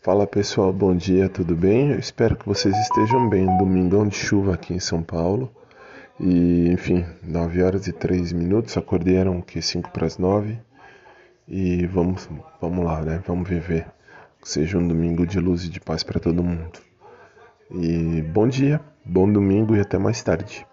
Fala pessoal, bom dia, tudo bem? Eu espero que vocês estejam bem. Domingão de chuva aqui em São Paulo. E enfim, 9 horas e 3 minutos, acordei eram que 5 para as 9. E vamos, vamos lá, né? Vamos viver. Que seja um domingo de luz e de paz para todo mundo. E bom dia, bom domingo e até mais tarde.